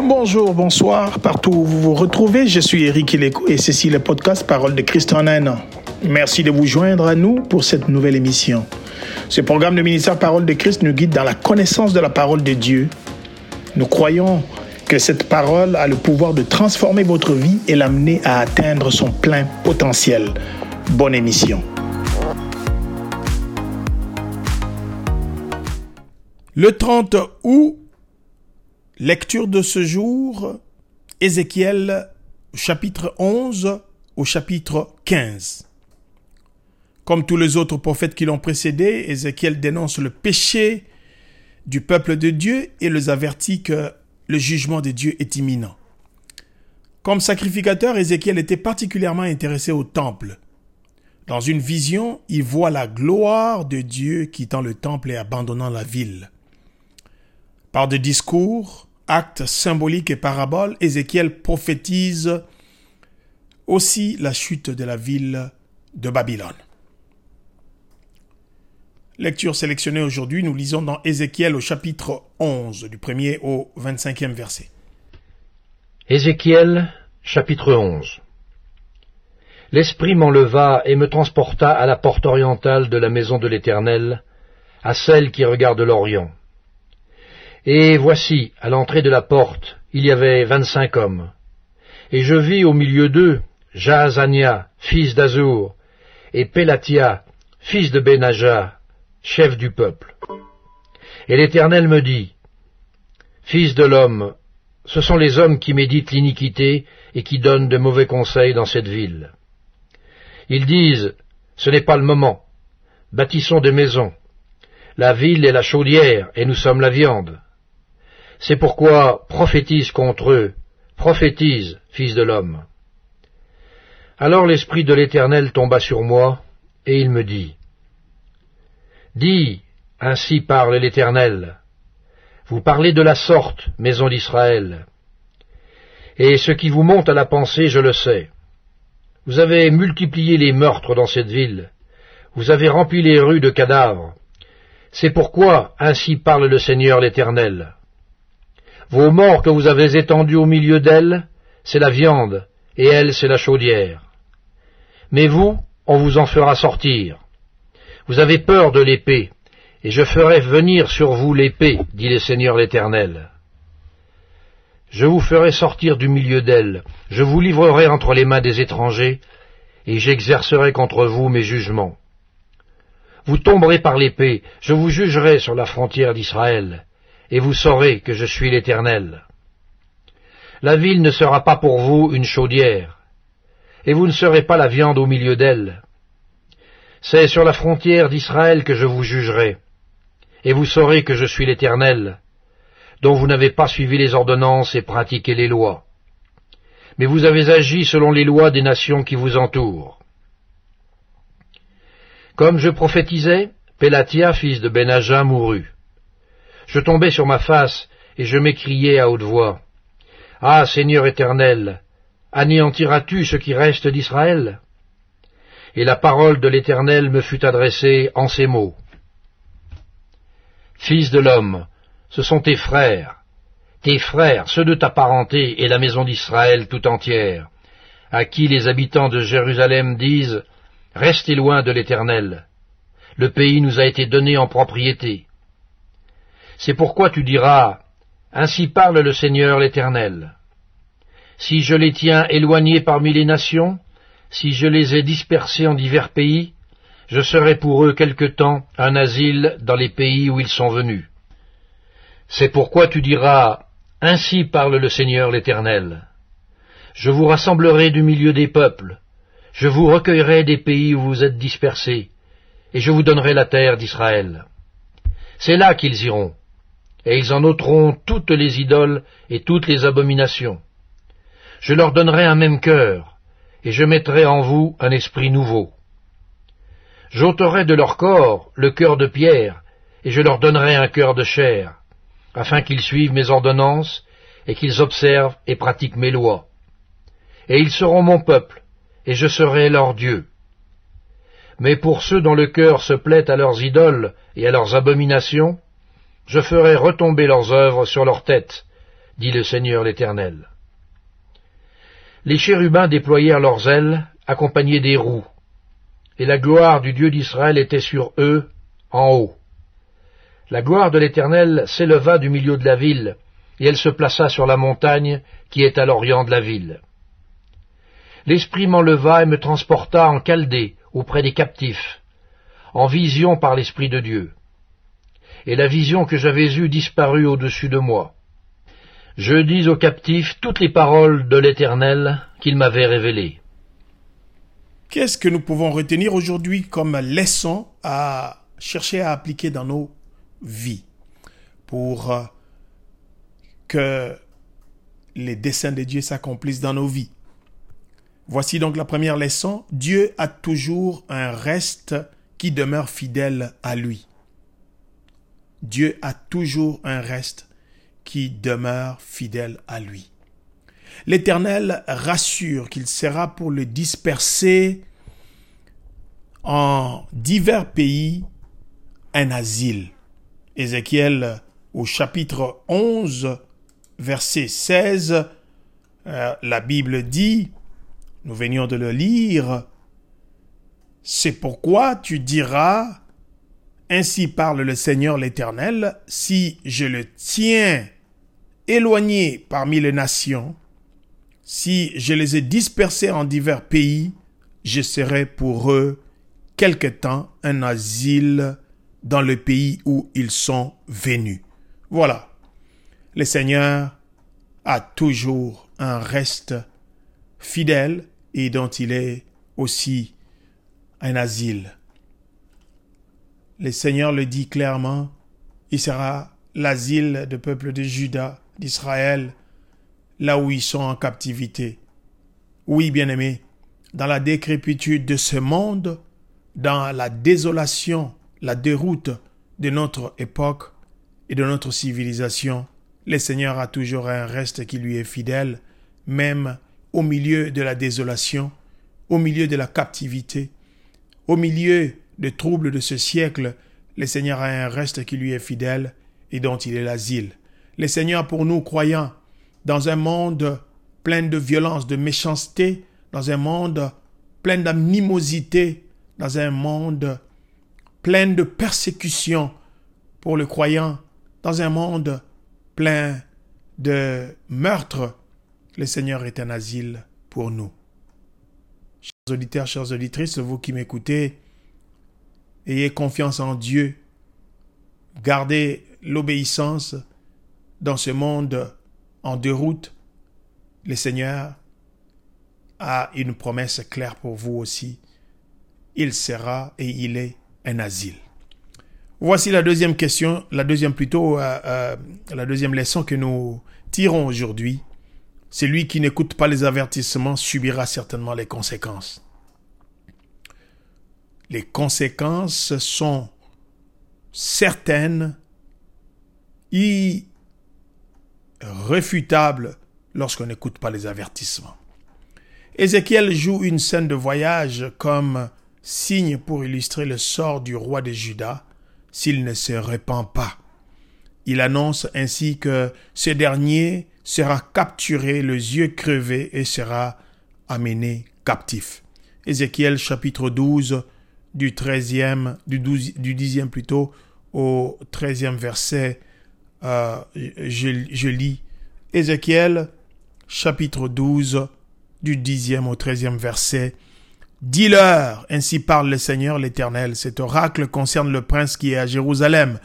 Bonjour, bonsoir, partout où vous vous retrouvez, je suis Eric et ceci est le podcast Parole de Christ en un an. Merci de vous joindre à nous pour cette nouvelle émission. Ce programme de ministère Parole de Christ nous guide dans la connaissance de la parole de Dieu. Nous croyons que cette parole a le pouvoir de transformer votre vie et l'amener à atteindre son plein potentiel. Bonne émission. Le 30 août, lecture de ce jour, Ézéchiel chapitre 11 au chapitre 15. Comme tous les autres prophètes qui l'ont précédé, Ézéchiel dénonce le péché du peuple de Dieu et les avertit que le jugement de Dieu est imminent. Comme sacrificateur, Ézéchiel était particulièrement intéressé au temple. Dans une vision, il voit la gloire de Dieu quittant le temple et abandonnant la ville. Par des discours, actes symboliques et paraboles, Ézéchiel prophétise aussi la chute de la ville de Babylone. Lecture sélectionnée aujourd'hui, nous lisons dans Ézéchiel au chapitre 11, du 1er au 25e verset. Ézéchiel, chapitre 11 L'Esprit m'enleva et me transporta à la porte orientale de la maison de l'Éternel, à celle qui regarde l'Orient. Et voici, à l'entrée de la porte, il y avait vingt-cinq hommes. Et je vis au milieu d'eux Jaazania, fils d'Azur, et Pélatia, fils de Benaja, chef du peuple. Et l'Éternel me dit, Fils de l'homme, ce sont les hommes qui méditent l'iniquité et qui donnent de mauvais conseils dans cette ville. Ils disent, Ce n'est pas le moment, bâtissons des maisons. La ville est la chaudière, et nous sommes la viande. C'est pourquoi prophétise contre eux, prophétise, fils de l'homme. Alors l'Esprit de l'Éternel tomba sur moi, et il me dit, Dis, ainsi parle l'Éternel. Vous parlez de la sorte, maison d'Israël. Et ce qui vous monte à la pensée, je le sais. Vous avez multiplié les meurtres dans cette ville. Vous avez rempli les rues de cadavres. C'est pourquoi ainsi parle le Seigneur l'Éternel. Vos morts que vous avez étendus au milieu d'elles, c'est la viande, et elle, c'est la chaudière. Mais vous, on vous en fera sortir. Vous avez peur de l'épée, et je ferai venir sur vous l'épée, dit le Seigneur l'Éternel. Je vous ferai sortir du milieu d'elle, je vous livrerai entre les mains des étrangers, et j'exercerai contre vous mes jugements. Vous tomberez par l'épée, je vous jugerai sur la frontière d'Israël, et vous saurez que je suis l'Éternel. La ville ne sera pas pour vous une chaudière, et vous ne serez pas la viande au milieu d'elle. C'est sur la frontière d'Israël que je vous jugerai, et vous saurez que je suis l'Éternel, dont vous n'avez pas suivi les ordonnances et pratiqué les lois. Mais vous avez agi selon les lois des nations qui vous entourent. Comme je prophétisais, Pélatia, fils de Benaja, mourut. Je tombai sur ma face, et je m'écriai à haute voix. Ah, Seigneur éternel, anéantiras-tu ce qui reste d'Israël? Et la parole de l'Éternel me fut adressée en ces mots. Fils de l'homme, ce sont tes frères, tes frères, ceux de ta parenté et la maison d'Israël tout entière, à qui les habitants de Jérusalem disent Restez loin de l'Éternel. Le pays nous a été donné en propriété. C'est pourquoi tu diras Ainsi parle le Seigneur l'Éternel. Si je les tiens éloignés parmi les nations, si je les ai dispersés en divers pays, je serai pour eux quelque temps un asile dans les pays où ils sont venus. C'est pourquoi tu diras, Ainsi parle le Seigneur l'Éternel. Je vous rassemblerai du milieu des peuples, je vous recueillerai des pays où vous êtes dispersés, et je vous donnerai la terre d'Israël. C'est là qu'ils iront, et ils en ôteront toutes les idoles et toutes les abominations. Je leur donnerai un même cœur, et je mettrai en vous un esprit nouveau. J'ôterai de leur corps le cœur de pierre, et je leur donnerai un cœur de chair, afin qu'ils suivent mes ordonnances, et qu'ils observent et pratiquent mes lois. Et ils seront mon peuple, et je serai leur Dieu. Mais pour ceux dont le cœur se plaît à leurs idoles et à leurs abominations, je ferai retomber leurs œuvres sur leurs têtes, dit le Seigneur l'Éternel. Les chérubins déployèrent leurs ailes, accompagnés des roues, et la gloire du Dieu d'Israël était sur eux, en haut. La gloire de l'Éternel s'éleva du milieu de la ville, et elle se plaça sur la montagne qui est à l'orient de la ville. L'Esprit m'enleva et me transporta en Chaldée, auprès des captifs, en vision par l'Esprit de Dieu. Et la vision que j'avais eue disparut au-dessus de moi. Je dis aux captifs toutes les paroles de l'Éternel qu'il m'avait révélées. Qu'est-ce que nous pouvons retenir aujourd'hui comme leçon à chercher à appliquer dans nos vies pour euh, que les desseins de Dieu s'accomplissent dans nos vies? Voici donc la première leçon. Dieu a toujours un reste qui demeure fidèle à lui. Dieu a toujours un reste qui demeure fidèle à lui. L'Éternel rassure qu'il sera pour le disperser en divers pays un asile. Ézéchiel au chapitre 11, verset 16, euh, la Bible dit, nous venions de le lire, c'est pourquoi tu diras, ainsi parle le Seigneur l'Éternel, si je le tiens éloigné parmi les nations, si je les ai dispersés en divers pays, je serai pour eux quelque temps un asile dans le pays où ils sont venus. Voilà. Le Seigneur a toujours un reste fidèle et dont il est aussi un asile. Le Seigneur le dit clairement, il sera l'asile du peuple de Juda, d'Israël, là où ils sont en captivité. Oui, bien-aimés, dans la décrépitude de ce monde, dans la désolation, la déroute de notre époque et de notre civilisation, le Seigneur a toujours un reste qui lui est fidèle, même au milieu de la désolation, au milieu de la captivité, au milieu des troubles de ce siècle, le Seigneur a un reste qui lui est fidèle et dont il est l'asile. Le Seigneur pour nous croyants, dans un monde plein de violence, de méchanceté, dans un monde plein d'animosité, dans un monde plein de persécution pour le croyant, dans un monde plein de meurtres, le Seigneur est un asile pour nous. Chers auditeurs, chers auditrices, vous qui m'écoutez, ayez confiance en Dieu. Gardez l'obéissance dans ce monde en deux routes. Le Seigneur a une promesse claire pour vous aussi. Il sera et il est un asile. Voici la deuxième question, la deuxième plutôt, euh, euh, la deuxième leçon que nous tirons aujourd'hui. Celui qui n'écoute pas les avertissements subira certainement les conséquences. Les conséquences sont certaines, irréfutables lorsqu'on n'écoute pas les avertissements. Ézéchiel joue une scène de voyage comme signe pour illustrer le sort du roi de Juda s'il ne se répand pas. Il annonce ainsi que ce dernier sera capturé, les yeux crevés et sera amené captif. Ézéchiel chapitre 12 du 13e, du, 12, du 10e plutôt au 13e verset, euh, je, je, lis Ézéchiel chapitre 12 du 10e au 13e verset. Dis-leur, ainsi parle le Seigneur l'Éternel, cet oracle concerne le prince qui est à Jérusalem,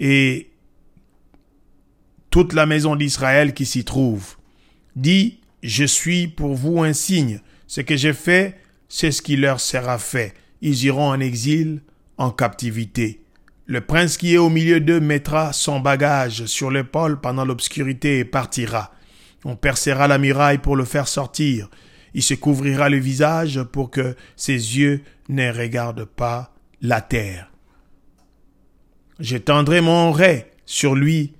et toute la maison d'Israël qui s'y trouve. Dis, je suis pour vous un signe. Ce que j'ai fait, c'est ce qui leur sera fait. Ils iront en exil, en captivité. Le prince qui est au milieu d'eux mettra son bagage sur l'épaule pendant l'obscurité et partira. On percera la muraille pour le faire sortir. Il se couvrira le visage pour que ses yeux ne regardent pas la terre. J'étendrai mon ray sur lui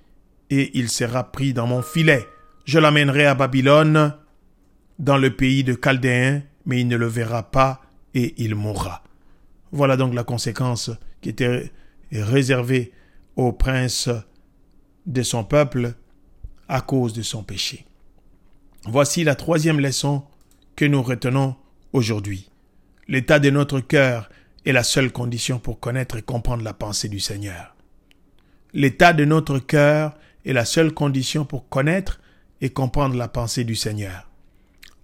et il sera pris dans mon filet. Je l'amènerai à Babylone, dans le pays de Chaldéens, mais il ne le verra pas et il mourra. Voilà donc la conséquence qui était réservée au prince de son peuple, à cause de son péché. Voici la troisième leçon que nous retenons aujourd'hui. L'état de notre cœur est la seule condition pour connaître et comprendre la pensée du Seigneur. L'état de notre cœur est la seule condition pour connaître et comprendre la pensée du Seigneur.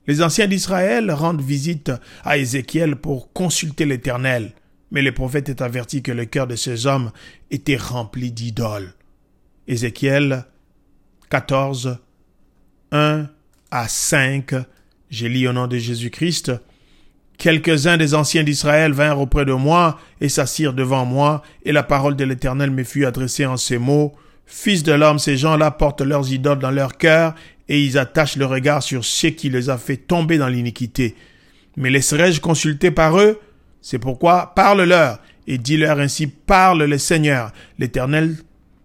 Les anciens d'Israël rendent visite à Ézéchiel pour consulter l'Éternel, mais le prophète est averti que le cœur de ces hommes était rempli d'idoles. Ézéchiel 14, 1 à 5, j'ai lu au nom de Jésus-Christ, Quelques-uns des anciens d'Israël vinrent auprès de moi et s'assirent devant moi, et la parole de l'Éternel me fut adressée en ces mots. Fils de l'homme, ces gens-là portent leurs idoles dans leur cœur, et ils attachent le regard sur ce qui les a fait tomber dans l'iniquité. Mais laisserai-je consulter par eux? C'est pourquoi parle-leur, et dis-leur ainsi parle le Seigneur, l'Éternel,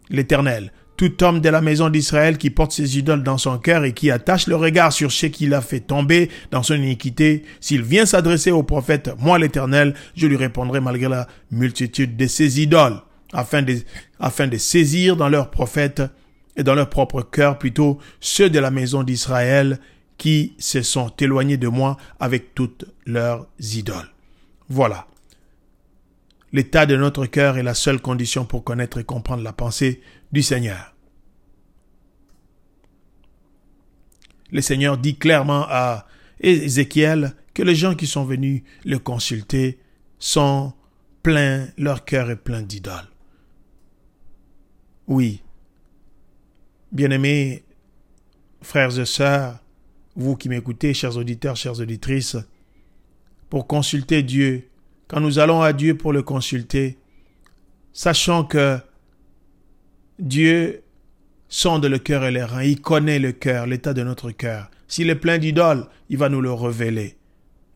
l'Éternel tout homme de la maison d'Israël qui porte ses idoles dans son cœur et qui attache le regard sur ce qu'il a fait tomber dans son iniquité, s'il vient s'adresser au prophète, moi l'Éternel, je lui répondrai malgré la multitude de ses idoles, afin de, afin de saisir dans leurs prophètes et dans leur propre cœur plutôt ceux de la maison d'Israël qui se sont éloignés de moi avec toutes leurs idoles. Voilà. L'état de notre cœur est la seule condition pour connaître et comprendre la pensée du Seigneur. Le Seigneur dit clairement à Ézéchiel que les gens qui sont venus le consulter sont pleins, leur cœur est plein d'idoles. Oui. Bien-aimés, frères et sœurs, vous qui m'écoutez, chers auditeurs, chères auditrices, pour consulter Dieu, quand nous allons à Dieu pour le consulter, sachant que Dieu sonde le cœur et les reins, il connaît le cœur, l'état de notre cœur. S'il est plein d'idoles, il va nous le révéler.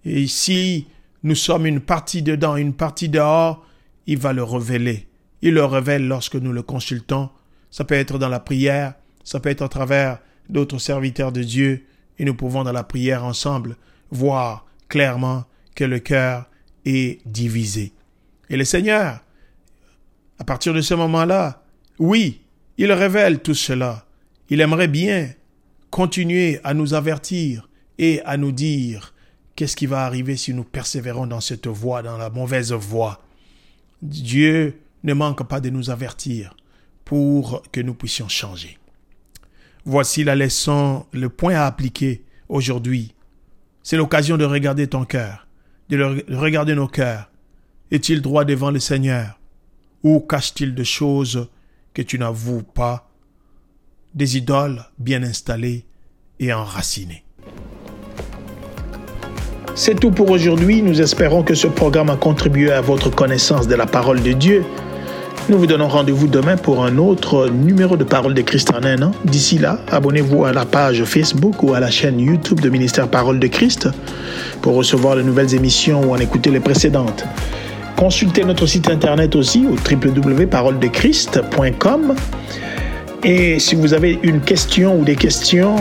Et si nous sommes une partie dedans, une partie dehors, il va le révéler. Il le révèle lorsque nous le consultons. Ça peut être dans la prière, ça peut être à travers d'autres serviteurs de Dieu, et nous pouvons dans la prière ensemble voir clairement que le cœur est divisé. Et le Seigneur, à partir de ce moment-là, oui, il révèle tout cela. Il aimerait bien continuer à nous avertir et à nous dire qu'est-ce qui va arriver si nous persévérons dans cette voie, dans la mauvaise voie. Dieu ne manque pas de nous avertir pour que nous puissions changer. Voici la leçon, le point à appliquer aujourd'hui. C'est l'occasion de regarder ton cœur de regarder nos cœurs. Est-il droit devant le Seigneur? Ou cache-t-il des choses que tu n'avoues pas Des idoles bien installées et enracinées? C'est tout pour aujourd'hui. Nous espérons que ce programme a contribué à votre connaissance de la parole de Dieu. Nous vous donnons rendez-vous demain pour un autre numéro de Parole de Christ en un an. D'ici là, abonnez-vous à la page Facebook ou à la chaîne YouTube de Ministère Parole de Christ pour recevoir les nouvelles émissions ou en écouter les précédentes. Consultez notre site internet aussi au www.paroledechrist.com. Et si vous avez une question ou des questions,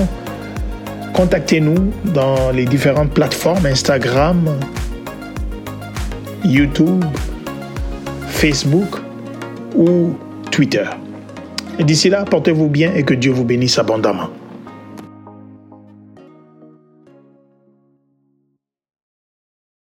contactez-nous dans les différentes plateformes Instagram, YouTube, Facebook ou Twitter. Et d'ici là, portez-vous bien et que Dieu vous bénisse abondamment.